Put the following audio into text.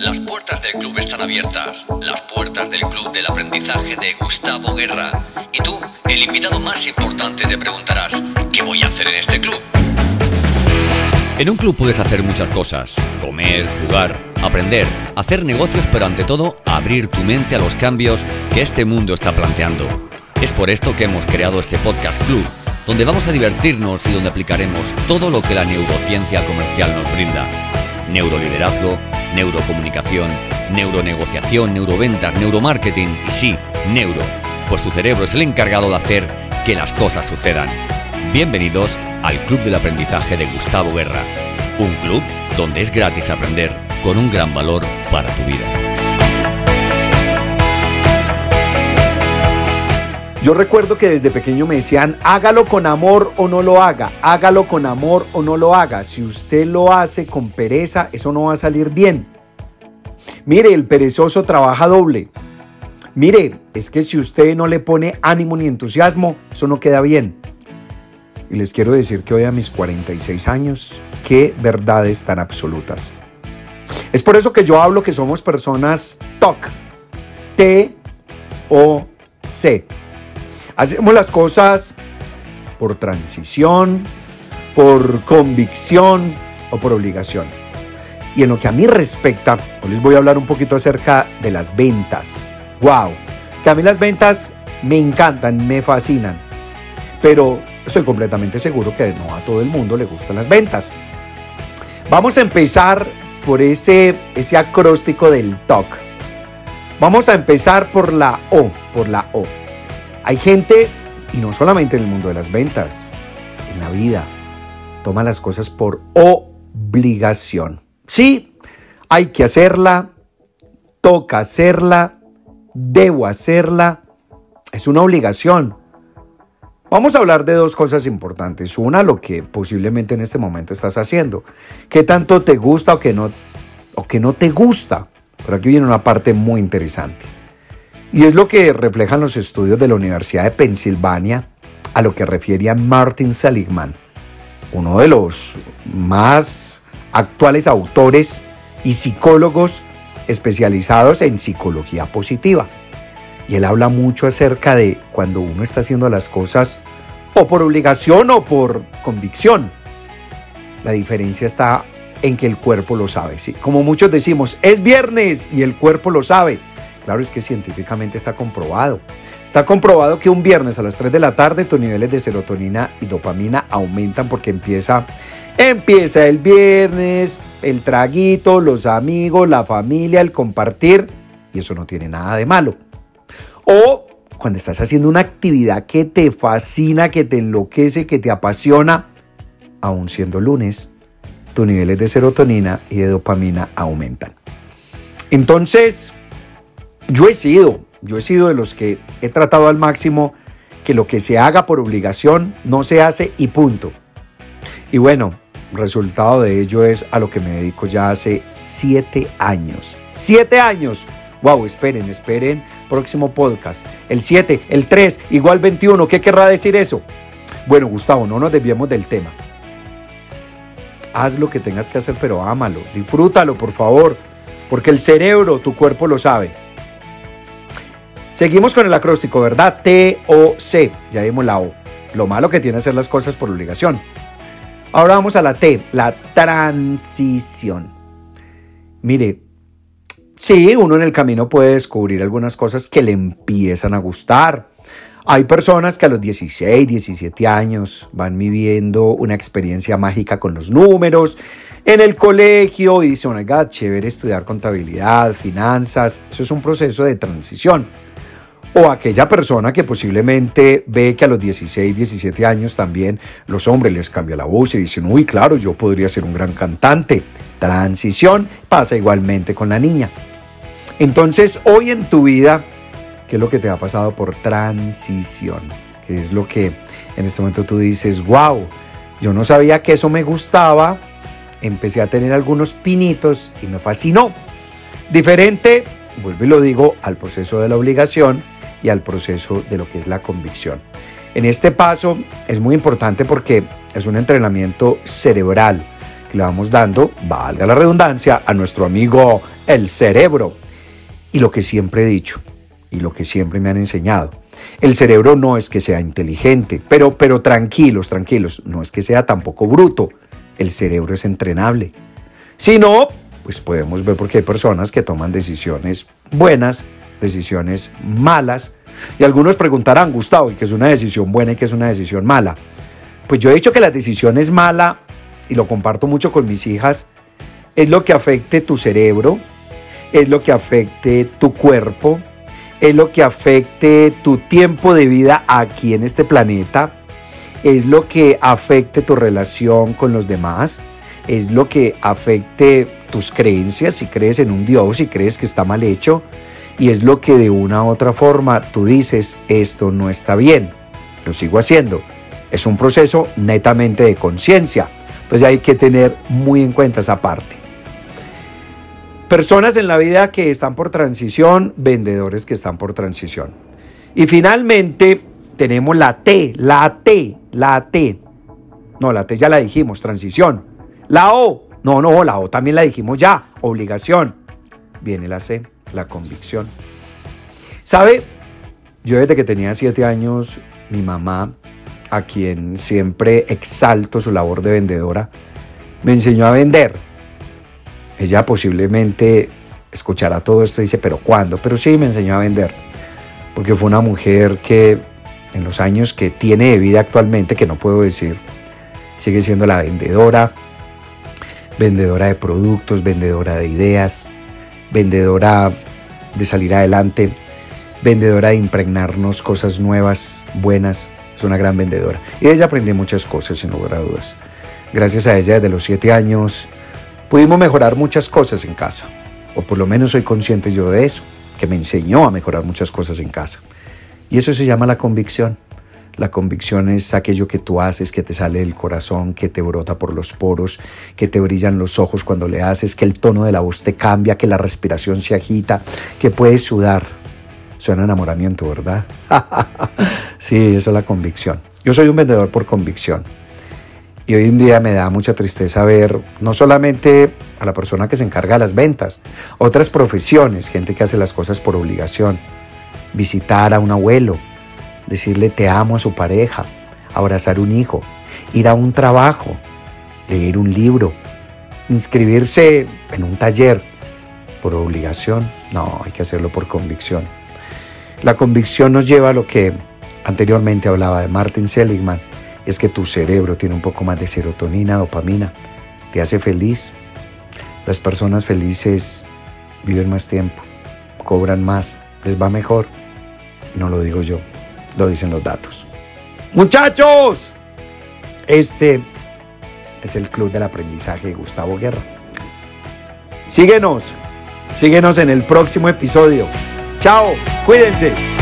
Las puertas del club están abiertas, las puertas del club del aprendizaje de Gustavo Guerra. Y tú, el invitado más importante, te preguntarás, ¿qué voy a hacer en este club? En un club puedes hacer muchas cosas, comer, jugar, aprender, hacer negocios, pero ante todo abrir tu mente a los cambios que este mundo está planteando. Es por esto que hemos creado este podcast club, donde vamos a divertirnos y donde aplicaremos todo lo que la neurociencia comercial nos brinda. Neuroliderazgo, neurocomunicación, neuronegociación, neuroventas, neuromarketing y sí, neuro, pues tu cerebro es el encargado de hacer que las cosas sucedan. Bienvenidos al Club del Aprendizaje de Gustavo Guerra, un club donde es gratis aprender con un gran valor para tu vida. Yo recuerdo que desde pequeño me decían, hágalo con amor o no lo haga, hágalo con amor o no lo haga. Si usted lo hace con pereza, eso no va a salir bien. Mire, el perezoso trabaja doble. Mire, es que si usted no le pone ánimo ni entusiasmo, eso no queda bien. Y les quiero decir que hoy a mis 46 años, qué verdades tan absolutas. Es por eso que yo hablo que somos personas TOC. T-O-C. Hacemos las cosas por transición, por convicción o por obligación. Y en lo que a mí respecta, hoy les voy a hablar un poquito acerca de las ventas. ¡Wow! Que a mí las ventas me encantan, me fascinan. Pero estoy completamente seguro que no a todo el mundo le gustan las ventas. Vamos a empezar por ese, ese acróstico del TOC. Vamos a empezar por la O, por la O. Hay gente, y no solamente en el mundo de las ventas, en la vida, toma las cosas por obligación. Sí, hay que hacerla, toca hacerla, debo hacerla, es una obligación. Vamos a hablar de dos cosas importantes. Una, lo que posiblemente en este momento estás haciendo. ¿Qué tanto te gusta o que no, o no te gusta? Pero aquí viene una parte muy interesante. Y es lo que reflejan los estudios de la Universidad de Pensilvania a lo que refiere a Martin Seligman, uno de los más actuales autores y psicólogos especializados en psicología positiva. Y él habla mucho acerca de cuando uno está haciendo las cosas o por obligación o por convicción. La diferencia está en que el cuerpo lo sabe. ¿sí? Como muchos decimos, es viernes y el cuerpo lo sabe. Claro, es que científicamente está comprobado. Está comprobado que un viernes a las 3 de la tarde tus niveles de serotonina y dopamina aumentan porque empieza, empieza el viernes, el traguito, los amigos, la familia, el compartir, y eso no tiene nada de malo. O cuando estás haciendo una actividad que te fascina, que te enloquece, que te apasiona, aún siendo lunes, tus niveles de serotonina y de dopamina aumentan. Entonces, yo he sido, yo he sido de los que he tratado al máximo que lo que se haga por obligación no se hace y punto. Y bueno, resultado de ello es a lo que me dedico ya hace siete años. ¡Siete años! Wow, esperen, esperen. Próximo podcast. El 7, el 3, igual 21. ¿Qué querrá decir eso? Bueno, Gustavo, no nos desviemos del tema. Haz lo que tengas que hacer, pero ámalo. Disfrútalo, por favor. Porque el cerebro, tu cuerpo lo sabe. Seguimos con el acróstico, ¿verdad? T-O-C. Ya vimos la O. Lo malo que tiene hacer las cosas por obligación. Ahora vamos a la T, la transición. Mire, sí, uno en el camino puede descubrir algunas cosas que le empiezan a gustar. Hay personas que a los 16, 17 años van viviendo una experiencia mágica con los números en el colegio y dicen, oiga, chévere estudiar contabilidad, finanzas. Eso es un proceso de transición o aquella persona que posiblemente ve que a los 16, 17 años también los hombres les cambia la voz y dicen, uy, claro, yo podría ser un gran cantante. Transición pasa igualmente con la niña. Entonces, hoy en tu vida, ¿qué es lo que te ha pasado por transición? ¿Qué es lo que en este momento tú dices, wow, yo no sabía que eso me gustaba, empecé a tener algunos pinitos y me fascinó. Diferente, vuelvo y lo digo, al proceso de la obligación, y al proceso de lo que es la convicción. En este paso es muy importante porque es un entrenamiento cerebral que le vamos dando, valga la redundancia, a nuestro amigo el cerebro. Y lo que siempre he dicho, y lo que siempre me han enseñado, el cerebro no es que sea inteligente, pero, pero tranquilos, tranquilos, no es que sea tampoco bruto, el cerebro es entrenable. Si no, pues podemos ver porque hay personas que toman decisiones buenas, decisiones malas, y algunos preguntarán, Gustavo, ¿y qué es una decisión buena y qué es una decisión mala? Pues yo he dicho que la decisión es mala, y lo comparto mucho con mis hijas, es lo que afecte tu cerebro, es lo que afecte tu cuerpo, es lo que afecte tu tiempo de vida aquí en este planeta, es lo que afecte tu relación con los demás, es lo que afecte tus creencias, si crees en un Dios, si crees que está mal hecho, y es lo que de una u otra forma tú dices, esto no está bien, lo sigo haciendo. Es un proceso netamente de conciencia, entonces hay que tener muy en cuenta esa parte. Personas en la vida que están por transición, vendedores que están por transición. Y finalmente tenemos la T, la T, la T. No, la T ya la dijimos, transición. La O, no, no, la O también la dijimos ya, obligación. Viene la C, la convicción. ¿Sabe? Yo desde que tenía siete años, mi mamá, a quien siempre exalto su labor de vendedora, me enseñó a vender ella posiblemente escuchará todo esto y dice, pero ¿cuándo? Pero sí me enseñó a vender, porque fue una mujer que en los años que tiene de vida actualmente, que no puedo decir, sigue siendo la vendedora, vendedora de productos, vendedora de ideas, vendedora de salir adelante, vendedora de impregnarnos cosas nuevas, buenas, es una gran vendedora. Y ella aprende muchas cosas, sin lugar a dudas. Gracias a ella, desde los siete años, Pudimos mejorar muchas cosas en casa, o por lo menos soy consciente yo de eso, que me enseñó a mejorar muchas cosas en casa. Y eso se llama la convicción. La convicción es aquello que tú haces, que te sale del corazón, que te brota por los poros, que te brillan los ojos cuando le haces, que el tono de la voz te cambia, que la respiración se agita, que puedes sudar. Suena enamoramiento, ¿verdad? sí, esa es la convicción. Yo soy un vendedor por convicción. Y hoy en día me da mucha tristeza ver no solamente a la persona que se encarga de las ventas, otras profesiones, gente que hace las cosas por obligación, visitar a un abuelo, decirle te amo a su pareja, abrazar un hijo, ir a un trabajo, leer un libro, inscribirse en un taller por obligación. No, hay que hacerlo por convicción. La convicción nos lleva a lo que anteriormente hablaba de Martin Seligman, es que tu cerebro tiene un poco más de serotonina, dopamina, te hace feliz. Las personas felices viven más tiempo, cobran más, les va mejor. No lo digo yo, lo dicen los datos. Muchachos, este es el Club del Aprendizaje de Gustavo Guerra. Síguenos, síguenos en el próximo episodio. Chao, cuídense.